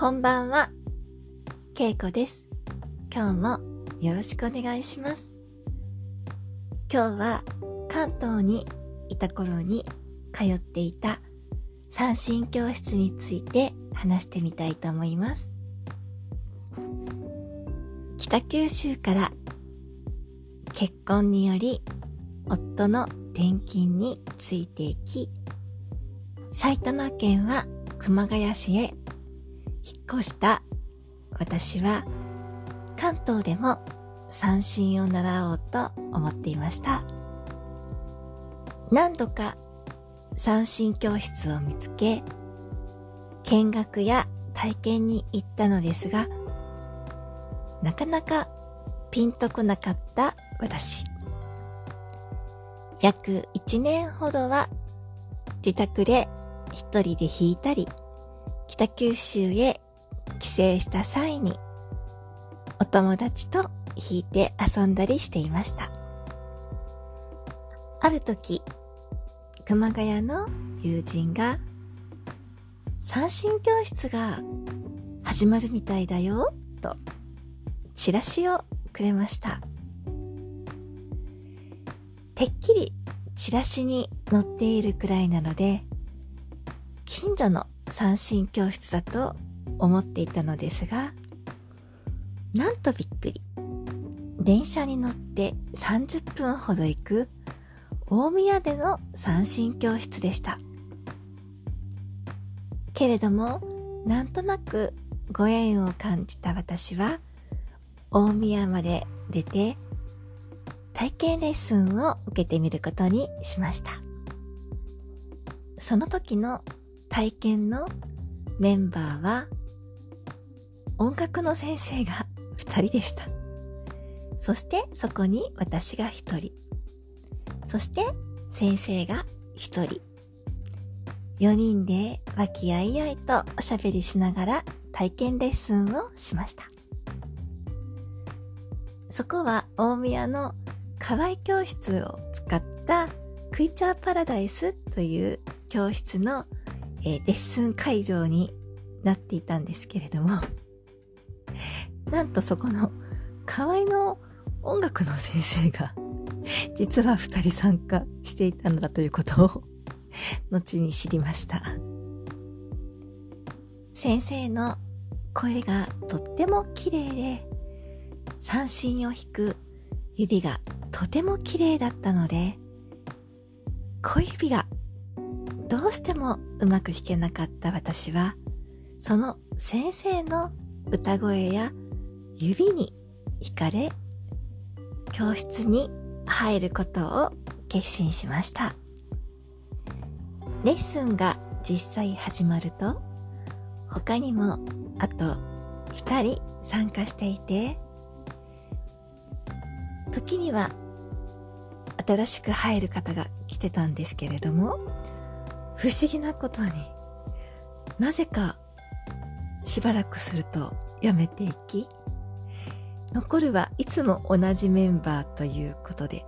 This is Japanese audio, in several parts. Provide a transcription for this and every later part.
こんばんは、けいこです。今日もよろしくお願いします。今日は関東にいた頃に通っていた三振教室について話してみたいと思います。北九州から結婚により夫の転勤についていき、埼玉県は熊谷市へ引っ越した私は関東でも三振を習おうと思っていました。何度か三振教室を見つけ、見学や体験に行ったのですが、なかなかピンとこなかった私。約1年ほどは自宅で一人で弾いたり、北九州へ帰省した際にお友達と弾いて遊んだりしていました。ある時、熊谷の友人が三振教室が始まるみたいだよ、とチラシをくれました。てっきりチラシに載っているくらいなので、近所の三振教室だと思っていたのですが、なんとびっくり。電車に乗って30分ほど行く大宮での三振教室でした。けれども、なんとなくご縁を感じた私は、大宮まで出て体験レッスンを受けてみることにしました。その時の体験のメンバーは音楽の先生が 2人でした。そしてそこに私が1人。そして先生が1人。4人で和気あいあいとおしゃべりしながら体験レッスンをしました。そこは大宮の河合教室を使ったクイチャーパラダイスという教室の、えーレッスン会場になっていたんですけれども、なんとそこの河合の音楽の先生が 実は二人参加していたのだということを 後に知りました。先生の声がとっても綺麗で三振を弾く指がとても綺麗だったので小指がどうしてもうまく弾けなかった私はその先生の歌声や指に惹かれ教室に入ることを決心しました。レッスンが実際始まると他にもあと2人参加していて時には新しく入る方が来てたんですけれども不思議なことに。なぜかしばらくするとやめていき。残るはいつも同じメンバーということで。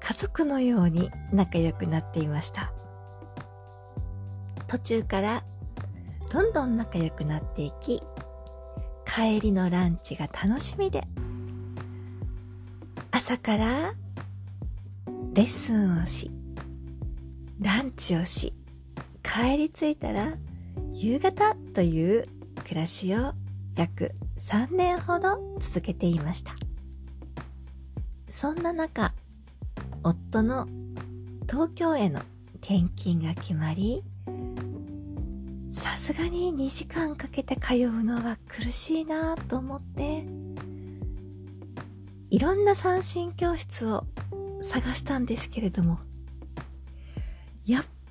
家族のように仲良くなっていました。途中からどんどん仲良くなっていき帰りのランチが楽しみで。朝からレッスンをしランチをし帰り着いたら夕方という暮らしを約3年ほど続けていました。そんな中夫の東京への転勤が決まりさすがに2時間かけて通うのは苦しいなと思っていろんな三振教室を探したんですけれども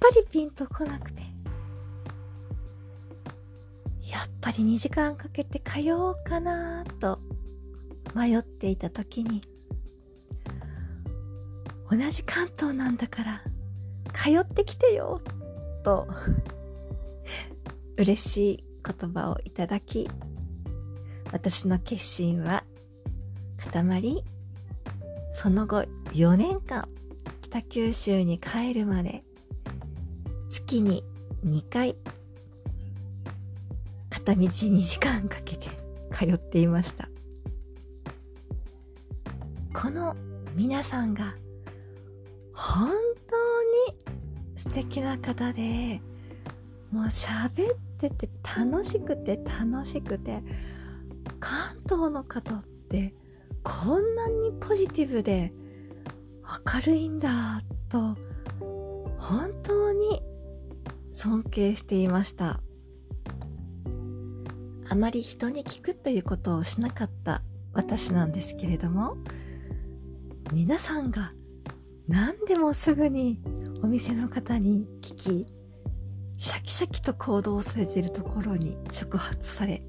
ぱりピンとこなくて。やっぱり2時間かけて通おうかなと迷っていた時に同じ関東なんだから通ってきてよと 嬉しい言葉をいただき私の決心は固まりその後4年間北九州に帰るまで月に2回片道2時間かけて通っていました。この皆さんが本当に素敵な方でもう喋ってて楽しくて楽しくて関東の方ってこんなにポジティブで明るいんだと本当に尊敬していました。あまり人に聞くということをしなかった私なんですけれども皆さんが何でもすぐにお店の方に聞きシャキシャキと行動されているところに触発され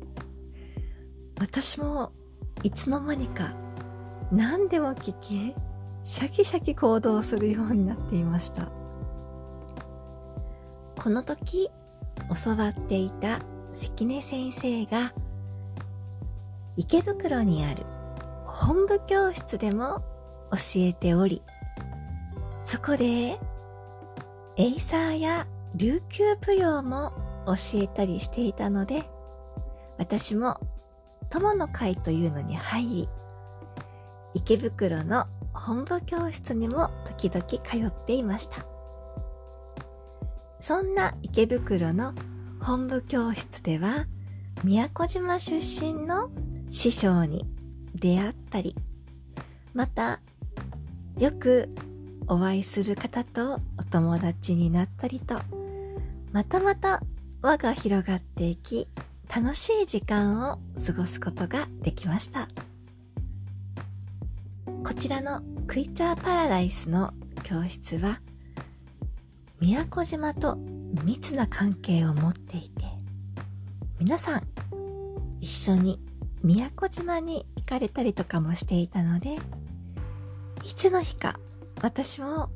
私もいつの間にか何でも聞きシャキシャキ行動するようになっていました。この時教わっていた関根先生が池袋にある本部教室でも教えておりそこでエイサーや琉球舞踊も教えたりしていたので私も友の会というのに入り池袋の本部教室にも時々通っていました。そんな池袋の本部教室では宮古島出身の師匠に出会ったりまたよくお会いする方とお友達になったりとまたまた輪が広がっていき楽しい時間を過ごすことができました。こちらのクイチャーパラダイスの教室は宮古島と密な関係を持っていて皆さん一緒に宮古島に行かれたりとかもしていたのでいつの日か私も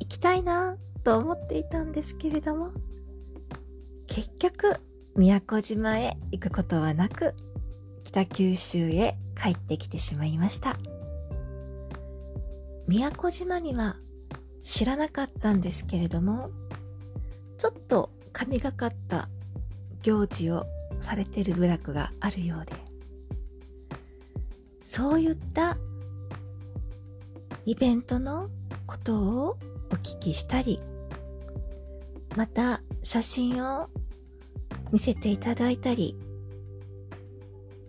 行きたいなと思っていたんですけれども結局宮古島へ行くことはなく北九州へ帰ってきてしまいました。宮古島には知らなかったんですけれどもちょっと神がかった行事をされてる部落があるようでそういったイベントのことをお聞きしたりまた写真を見せていただいたり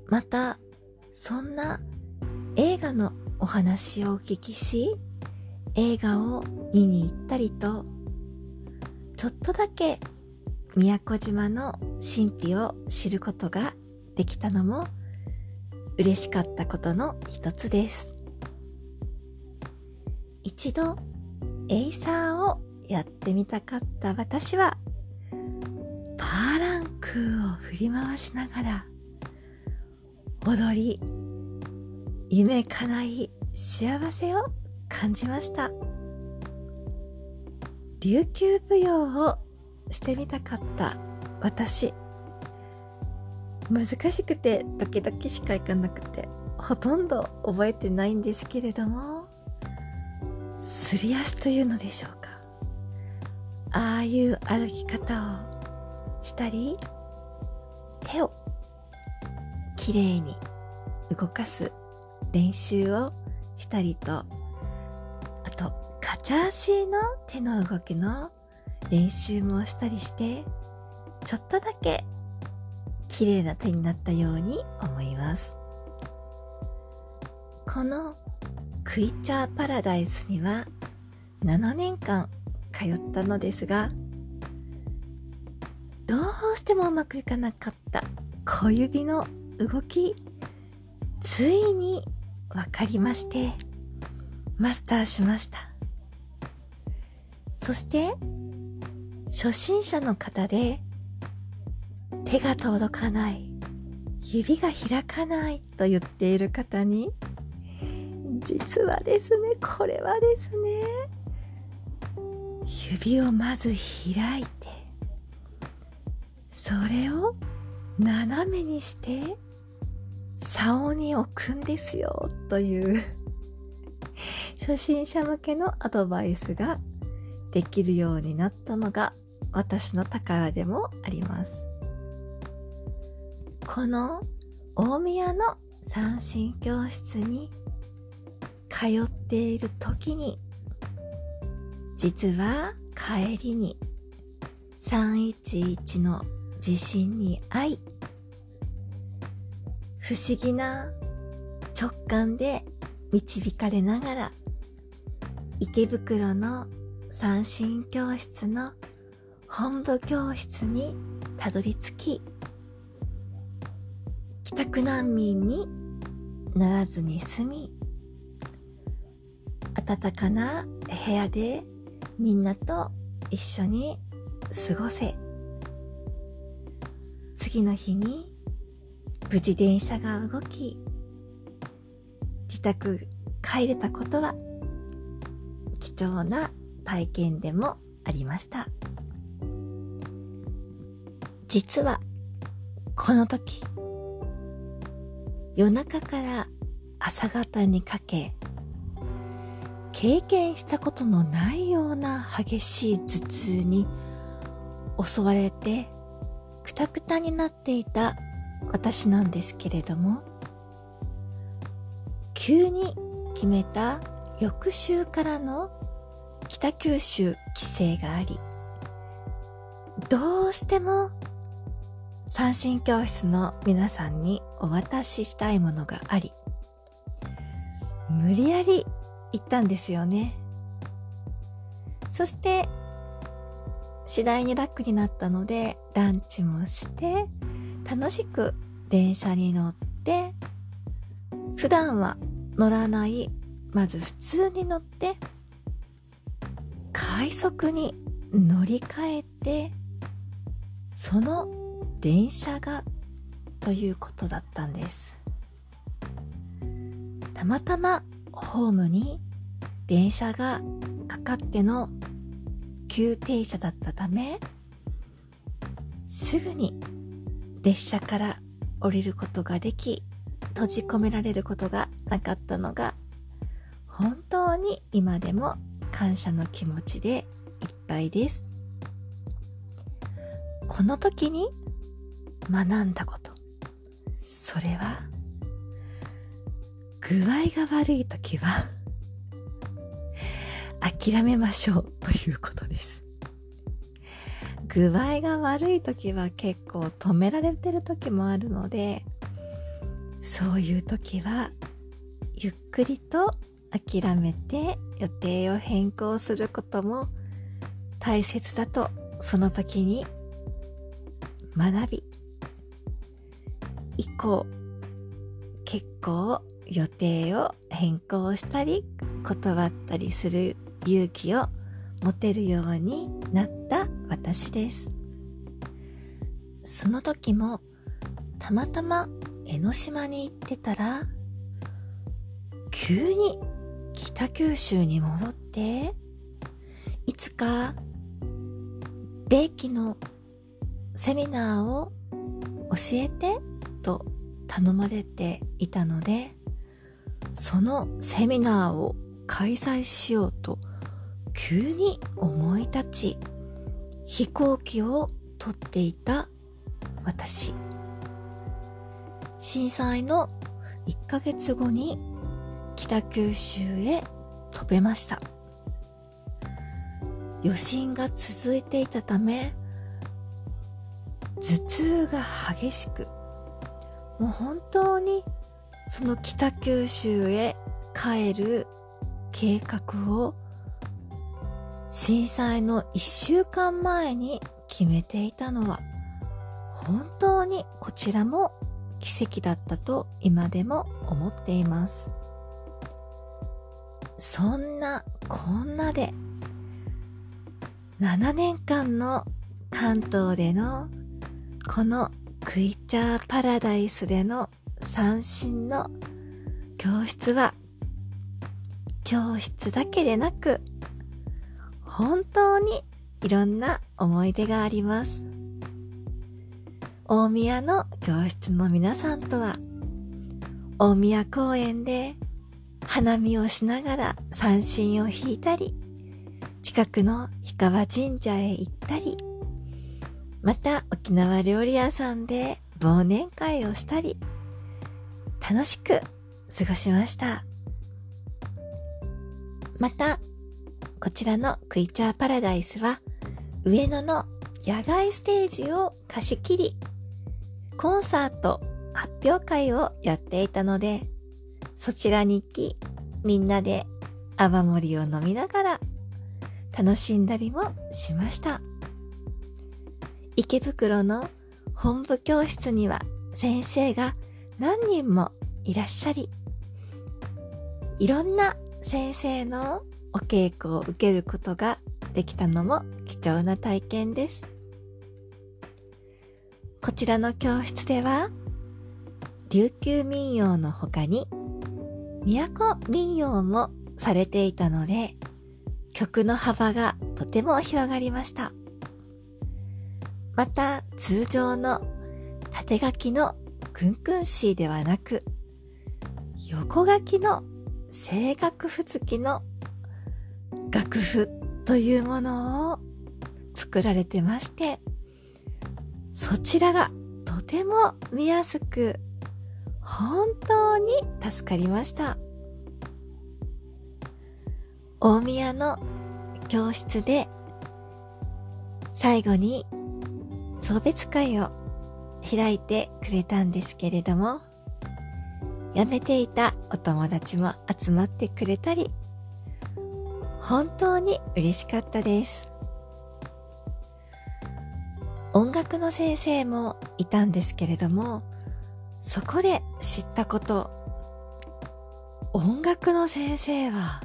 またそんな映画のお話をお聞きし映画を見に行ったりとちょっとだけ宮古島の神秘を知ることができたのも嬉しかったことの一つです。一度エイサーをやってみたかった私はパーランクーを振り回しながら踊り夢叶い幸せを感じました。琉球舞踊をしてみたかった私。難しくて時々しか行かなくてほとんど覚えてないんですけれどもすり足というのでしょうか。ああいう歩き方をしたり手をきれいに動かす練習をしたりとチャーシーの手の動きの練習もしたりしてちょっとだけ綺麗な手になったように思います。このクイチャーパラダイスには7年間通ったのですがどうしてもうまくいかなかった小指の動きついに分かりましてマスターしました。そして初心者の方で手が届かない指が開かないと言っている方に実はですねこれはですね指をまず開いてそれを斜めにして竿に置くんですよという初心者向けのアドバイスができるようになったのが私の宝でもあります。この大宮の三振教室に通っている時に実は帰りに311の地震に遭い不思議な直感で導かれながら池袋の三振教室の本部教室にたどり着き帰宅難民にならずに済み暖かな部屋でみんなと一緒に過ごせ。次の日に無事電車が動き自宅帰れたことは貴重な体験でもありました。実はこの時夜中から朝方にかけ経験したことのないような激しい頭痛に襲われてくたくたになっていた私なんですけれども急に決めた翌週からの北九州規制がありどうしても三振教室の皆さんにお渡ししたいものがあり無理やり行ったんですよね。そして次第に楽になったのでランチもして楽しく電車に乗って普段は乗らないまず普通に乗って快速に乗り換えてその電車がということだったんです。たまたまホームに電車がかかっての急停車だったためすぐに列車から降りることができ閉じ込められることがなかったのが本当に今でも感謝の気持ちでいっぱいですこの時に学んだことそれは具合が悪い時は諦めましょうということです。具合が悪い時は結構止められてる時もあるので、そういう時はゆっくりと諦めて予定を変更することも大切だとその時に学び以降結構予定を変更したり断ったりする勇気を持てるようになった私です。その時もたまたま江ノ島に行ってたら急に北九州に戻っていつか霊気のセミナーを教えてと頼まれていたのでそのセミナーを開催しようと急に思い立ち飛行機を取っていた私。震災の1ヶ月後に北九州へ飛べました。余震が続いていたため頭痛が激しくもう本当にその北九州へ帰る計画を震災の1週間前に決めていたのは本当にこちらも奇跡だったと今でも思っています。そんなこんなで7年間の関東でのこのクイチャーパラダイスでの三振の教室は教室だけでなく本当にいろんな思い出があります。大宮の教室の皆さんとは、大宮公園で花見をしながら三振を弾いたり、近くの氷川神社へ行ったり、また沖縄料理屋さんで忘年会をしたり、楽しく過ごしました。また、こちらのクイチャーパラダイスは、上野の野外ステージを貸し切り、コンサート発表会をやっていたので、そちらに行き、みんなで泡盛を飲みながら楽しんだりもしました。池袋の本部教室には先生が何人もいらっしゃり、いろんな先生のお稽古を受けることができたのも貴重な体験です。こちらの教室では、琉球民謡の他に、都民謡もされていたので、曲の幅がとても広がりました。また、通常の縦書きのクンクンシーではなく、横書きの正楽譜付きの楽譜というものを作られてまして、そちらがとても見やすく、本当に助かりました。大宮の教室で最後に送別会を開いてくれたんですけれども、辞めていたお友達も集まってくれたり、本当に嬉しかったです。音楽の先生もいたんですけれども、そこで知ったこと、音楽の先生は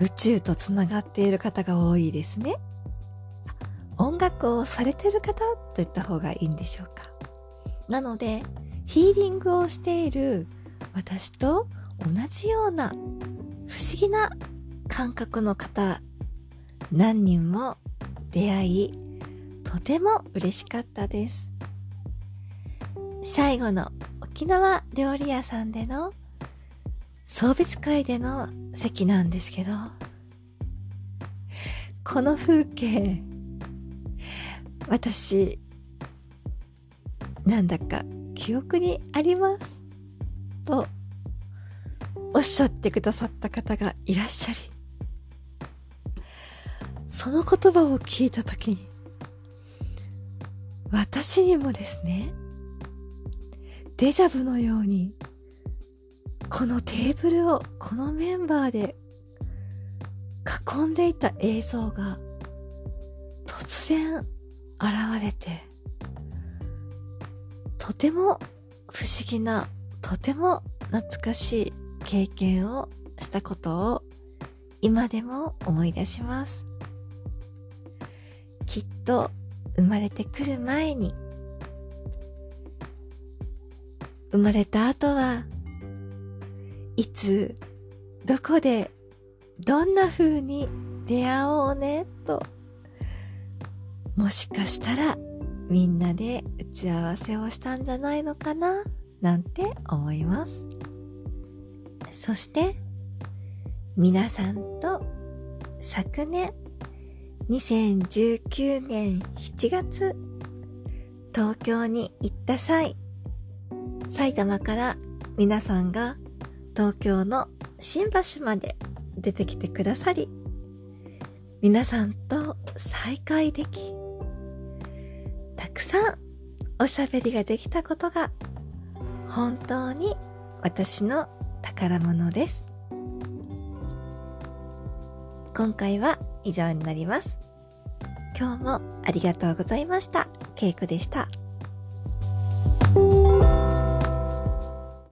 宇宙とつながっている方が多いですね。音楽をされてる方と言った方がいいんでしょうか。なので、ヒーリングをしている私と同じような不思議な感覚の方何人も出会いとても嬉しかったです。最後の沖縄料理屋さんでの送別会での席なんですけど、この風景、私、なんだか記憶にあります？と、おっしゃってくださった方がいらっしゃり、その言葉を聞いたときに、私にもですね、デジャブのように、このテーブルをこのメンバーで囲んでいた映像が突然現れて、とても不思議な、とても懐かしい経験をしたことを今でも思い出します。きっと生まれてくる前に生まれた後はいつどこでどんな風に出会おうねともしかしたらみんなで打ち合わせをしたんじゃないのかななんて思います。そして皆さんと昨年2019年7月東京に行った際埼玉から皆さんが東京の新橋まで出てきてくださり皆さんと再会できたくさんおしゃべりができたことが本当に私の宝物です。今回は以上になります。今日もありがとうございました。ケイコでした。